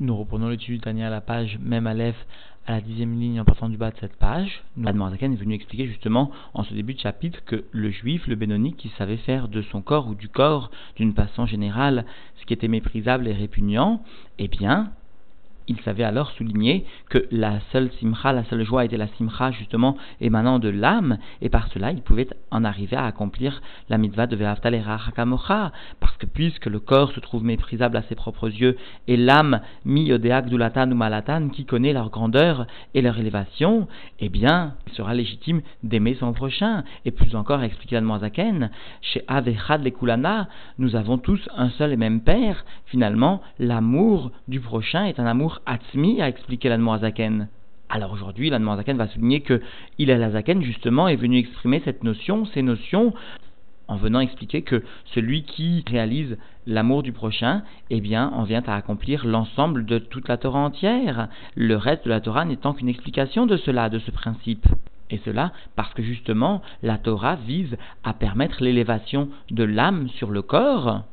Nous reprenons l'étude du à la page même Aleph, à la dixième ligne en partant du bas de cette page. Admorazaken est venu expliquer justement en ce début de chapitre que le juif, le bénonique, qui savait faire de son corps ou du corps, d'une façon générale, ce qui était méprisable et répugnant, eh bien, il savait alors souligner que la seule simcha, la seule joie était la simcha justement émanant de l'âme, et par cela il pouvait en arriver à accomplir la mitzvah de Ve'aftalera Hakamocha, parce que puisque le corps se trouve méprisable à ses propres yeux, et l'âme mi dulatan ou malatan, qui connaît leur grandeur et leur élévation, eh bien, il sera légitime d'aimer son prochain, et plus encore, expliqué Zaken, chez Avechad Lekulana, nous avons tous un seul et même Père, finalement, l'amour du prochain est un amour Atzmi a expliqué l'Admoazaken. Alors aujourd'hui, l'Admoazaken va souligner que il Azaken, justement, est venu exprimer cette notion, ces notions, en venant expliquer que celui qui réalise l'amour du prochain, eh bien, en vient à accomplir l'ensemble de toute la Torah entière, le reste de la Torah n'étant qu'une explication de cela, de ce principe. Et cela parce que justement, la Torah vise à permettre l'élévation de l'âme sur le corps,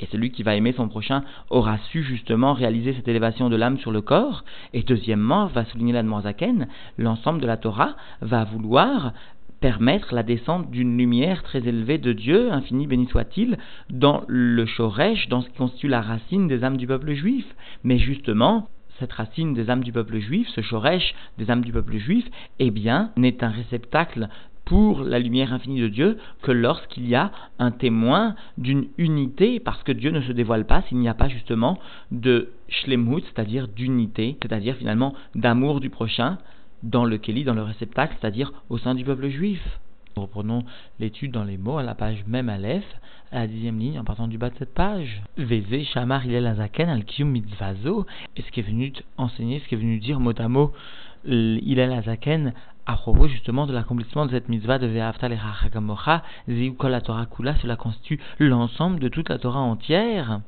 et celui qui va aimer son prochain aura su justement réaliser cette élévation de l'âme sur le corps. Et deuxièmement, va souligner la Zaken, l'ensemble de la Torah va vouloir permettre la descente d'une lumière très élevée de Dieu, infini béni soit-il, dans le Shoresh, dans ce qui constitue la racine des âmes du peuple juif. Mais justement, cette racine des âmes du peuple juif, ce Shoresh des âmes du peuple juif, eh bien, n'est un réceptacle pour la lumière infinie de Dieu que lorsqu'il y a un témoin d'une unité, parce que Dieu ne se dévoile pas s'il n'y a pas justement de shlemut, c'est-à-dire d'unité, c'est-à-dire finalement d'amour du prochain, dans le Kéli, dans le réceptacle, c'est-à-dire au sein du peuple juif. Reprenons l'étude dans les mots à la page même Aleph, à la dixième ligne en partant du bas de cette page. Veze Shamar Ilel Azaken al Mitzvazo, et ce qui est venu enseigner, ce qui est venu dire mot à mot Ilel Azaken à propos justement de l'accomplissement de cette mitzvah de Ve'aftal et Hachagamocha, la Torah Kula, cela constitue l'ensemble de toute la Torah entière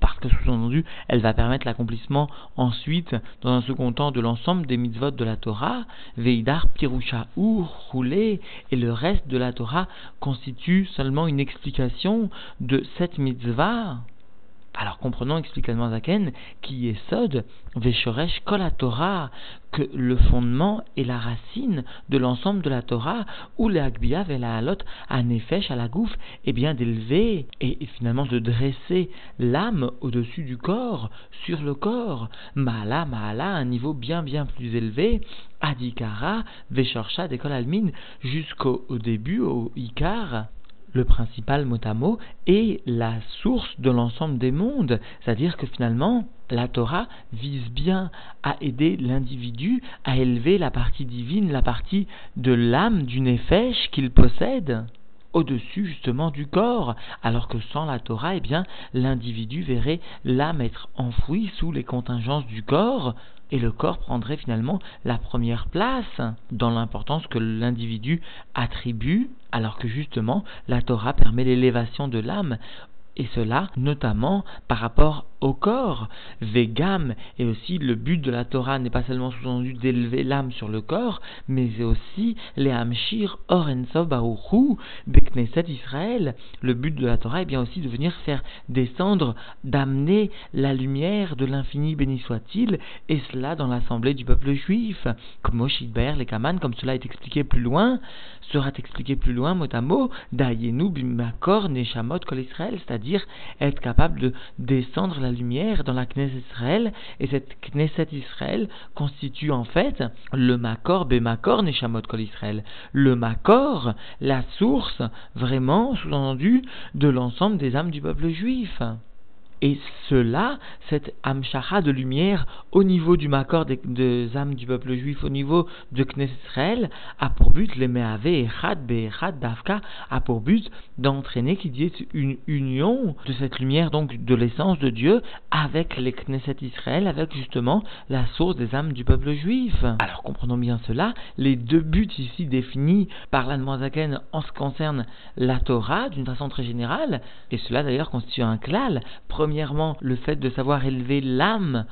parce que sous-entendu, elle va permettre l'accomplissement ensuite, dans un second temps, de l'ensemble des mitzvot de la Torah, Veidar, Pirusha, Ur, Roulé, et le reste de la Torah constitue seulement une explication de cette mitzvah. Alors comprenons expliquement Zaken qui est Sod, Veshoresh Kol Torah, que le fondement et la racine de l'ensemble de la Torah, ou le Agbiya la Halot, à la Gouf, est bien d'élever et, finalement de dresser l'âme au-dessus du corps, sur le corps, Maala, Maala, un niveau bien bien plus élevé, Adikara, Veshorsha, Dekol Almin, jusqu'au début, au Ikar, le principal mot à mot est la source de l'ensemble des mondes. C'est-à-dire que finalement, la Torah vise bien à aider l'individu à élever la partie divine, la partie de l'âme, du nefesh qu'il possède au-dessus justement du corps, alors que sans la Torah, eh bien, l'individu verrait l'âme être enfouie sous les contingences du corps, et le corps prendrait finalement la première place dans l'importance que l'individu attribue, alors que justement la Torah permet l'élévation de l'âme et cela notamment par rapport au corps. Vegam, et aussi le but de la Torah n'est pas seulement sous-entendu d'élever l'âme sur le corps, mais aussi les Hamshir Orensov Baruchu, Bekneset Israël. Le but de la Torah est bien aussi de venir faire descendre, d'amener la lumière de l'infini béni soit-il, et cela dans l'assemblée du peuple juif. Comme les Kaman, comme cela est expliqué plus loin, sera expliqué plus loin, mot à mot, Dayenu Bimakor Neshamot Kol Israël, c'est-à-dire être capable de descendre la lumière dans la Knesset Israël, et cette Knesset Israël constitue en fait le Makor Bemakor Neshamot Kol Israël. Le Makor, la source, vraiment, sous-entendu, de l'ensemble des âmes du peuple juif. Et cela, cette Amshacha de lumière au niveau du Makor des, âmes du peuple juif, au niveau de Knesset a pour but, les Meave et Be'echad Dafka, a pour but d'entraîner qu'il y ait une union de cette lumière, donc de l'essence de Dieu, avec les Knesset Israël, avec justement la source des âmes du peuple juif. Alors comprenons bien cela, les deux buts ici définis par l'Anmoazaken en ce qui concerne la Torah, d'une façon très générale, et cela d'ailleurs constitue un klal, premièrement, le fait de savoir élever l'âme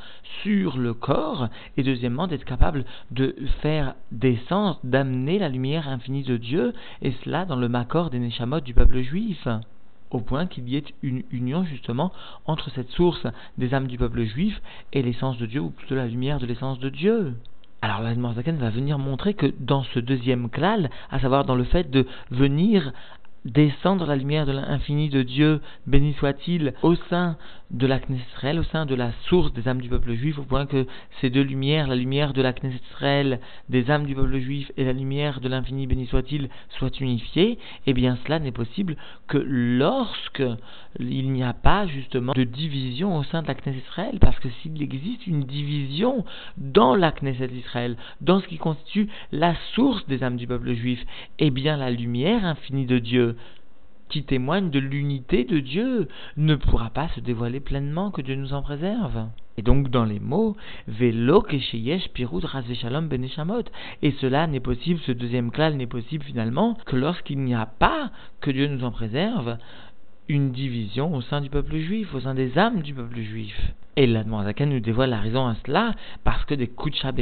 sur le corps, et deuxièmement, d'être capable de faire descendre, d'amener la lumière infinie de Dieu, et cela dans le Makor des Neshamot du peuple juif. au point qu'il y ait une union justement entre cette source des âmes du peuple juif et l'essence de Dieu, ou plutôt la lumière de l'essence de Dieu. Alors la va venir montrer que dans ce deuxième klal, à savoir dans le fait de venir descendre la lumière de l'infini de Dieu, béni soit-il, au sein de la Knesset au sein de la source des âmes du peuple juif, au point que ces deux lumières, la lumière de la Knesset des âmes du peuple juif, et la lumière de l'infini, béni soit-il, soient unifiées, eh bien cela n'est possible que lorsque il n'y a pas justement de division au sein de la Knesset Israël, parce que s'il existe une division dans la Knesset Israël, dans ce qui constitue la source des âmes du peuple juif, eh bien la lumière infinie de Dieu qui témoigne de l'unité de Dieu ne pourra pas se dévoiler pleinement, que Dieu nous en préserve. Et donc dans les mots, Velo Kesheyesh Pirut Shalom Beneshamot. Et cela n'est possible, ce deuxième clal n'est possible finalement que lorsqu'il n'y a pas, que Dieu nous en préserve, une division au sein du peuple juif, au sein des âmes du peuple juif. Et l'Admorazaken nous dévoile la raison à cela, parce que des Kucha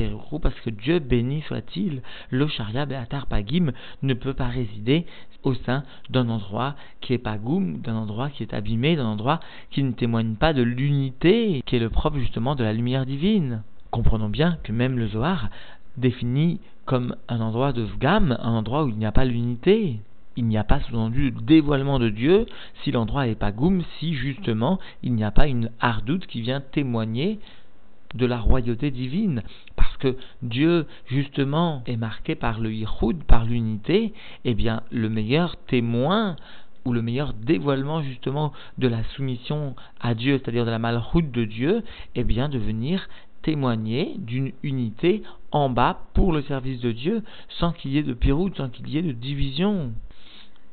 parce que Dieu béni soit-il, l'Osharia Beatar Pagim ne peut pas résider au sein d'un endroit qui est pagoum, d'un endroit qui est abîmé, d'un endroit qui ne témoigne pas de l'unité, qui est le propre justement de la lumière divine. Comprenons bien que même le Zohar définit comme un endroit de Vgam, un endroit où il n'y a pas l'unité il n'y a pas sous-entendu le dévoilement de Dieu si l'endroit est pas goum, si justement il n'y a pas une hardoute qui vient témoigner de la royauté divine, parce que Dieu justement est marqué par le yichud, par l'unité, et eh bien le meilleur témoin ou le meilleur dévoilement justement de la soumission à Dieu, c'est-à-dire de la malchoute de Dieu, eh bien de venir témoigner d'une unité en bas pour le service de Dieu, sans qu'il y ait de piroute, sans qu'il y ait de division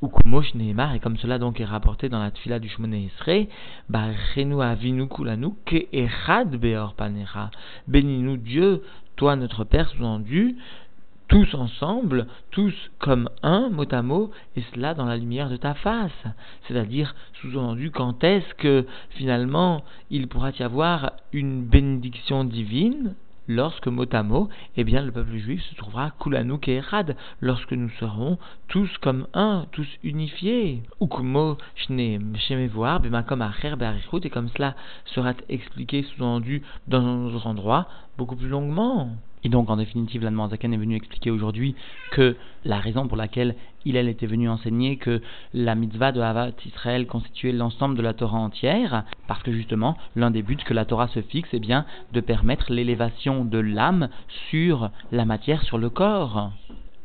et comme cela donc est rapporté dans la tfila du Shmoné Esrei, Barenu avinu kulanu ke beor. Bénis-nous Dieu, toi notre Père sous-entendu, tous ensemble, tous comme un, mot à mot, et cela dans la lumière de ta face. C'est-à-dire, sous-entendu, quand est-ce que finalement il pourra y avoir une bénédiction divine lorsque mot à mot, eh bien, le peuple juif se trouvera Kulanouk et lorsque nous serons tous comme un, tous unifiés. Ukumo Shemevoar, Bemakom Acher et comme cela sera expliqué sous-entendu dans un autre endroit, beaucoup plus longuement. Et donc, en définitive, l'Anne est venu expliquer aujourd'hui que la raison pour laquelle il elle était venu enseigner que la mitzvah de Havat Israël constituait l'ensemble de la Torah entière, parce que justement, l'un des buts que la Torah se fixe est bien de permettre l'élévation de l'âme sur la matière, sur le corps.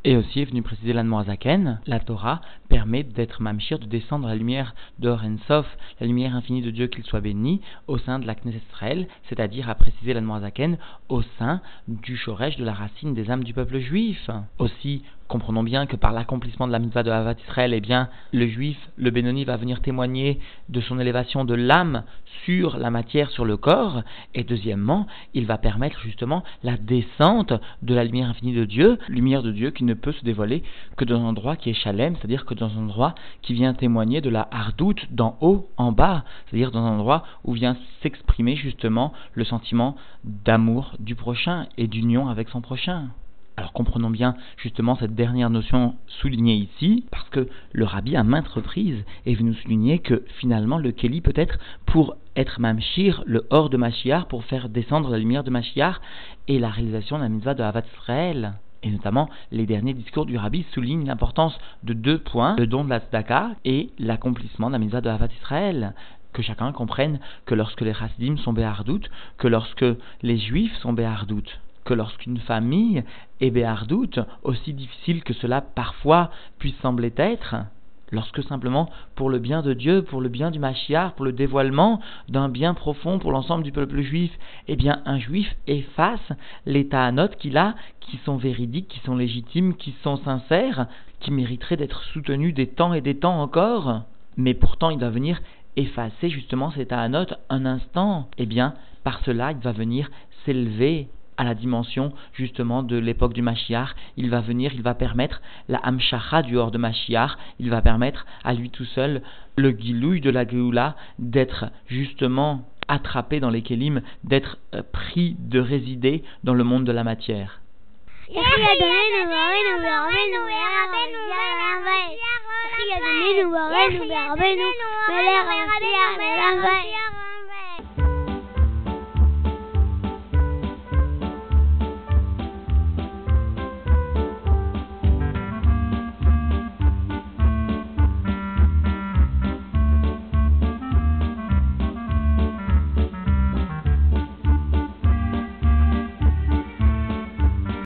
Et aussi est venu préciser l'Anmoazaken, la Torah permet d'être mamshir, de descendre la lumière de Sof, la lumière infinie de Dieu qu'il soit béni, au sein de la Knesset Israël, c'est-à-dire à préciser l'Anmoazaken, au sein du Shoresh de la racine des âmes du peuple juif. Aussi, comprenons bien que par l'accomplissement de la mitzvah de Havat Israël, eh bien, le juif, le Benoni, va venir témoigner de son élévation de l'âme sur la matière, sur le corps. Et deuxièmement, il va permettre justement la descente de la lumière infinie de Dieu, lumière de Dieu qui ne peut se dévoiler que dans un endroit qui est chalem, c'est-à-dire que dans un endroit qui vient témoigner de la hardoute d'en haut en bas, c'est-à-dire dans un endroit où vient s'exprimer justement le sentiment d'amour du prochain et d'union avec son prochain. Alors comprenons bien justement cette dernière notion soulignée ici, parce que le rabbi à maintes reprises est venu souligner que finalement le Kéli peut être pour être Mamshir, le hors de Mashiach, pour faire descendre la lumière de Mashiach et la réalisation de la mitzvah de Havat Israël. Et notamment, les derniers discours du rabbi soulignent l'importance de deux points, le don de la tzedaka et l'accomplissement de la mitzvah de Havat Israël que chacun comprenne que lorsque les Hasidim sont béardoutes, que lorsque les Juifs sont béardoutes, que lorsqu'une famille est béardoute, aussi difficile que cela parfois puisse sembler être, lorsque simplement pour le bien de Dieu, pour le bien du Machiar, pour le dévoilement d'un bien profond pour l'ensemble du peuple juif, eh bien un juif efface les note qu'il a, qui sont véridiques, qui sont légitimes, qui sont sincères, qui mériteraient d'être soutenus des temps et des temps encore, mais pourtant il va venir effacer justement ces note un instant, eh bien par cela il va venir s'élever à la dimension justement de l'époque du Mashiach. Il va venir, il va permettre la Hamshacha du hors de Mashiach, il va permettre à lui tout seul le Gilouï de la Géoula d'être justement attrapé dans les Kélim, d'être euh, pris de résider dans le monde de la matière.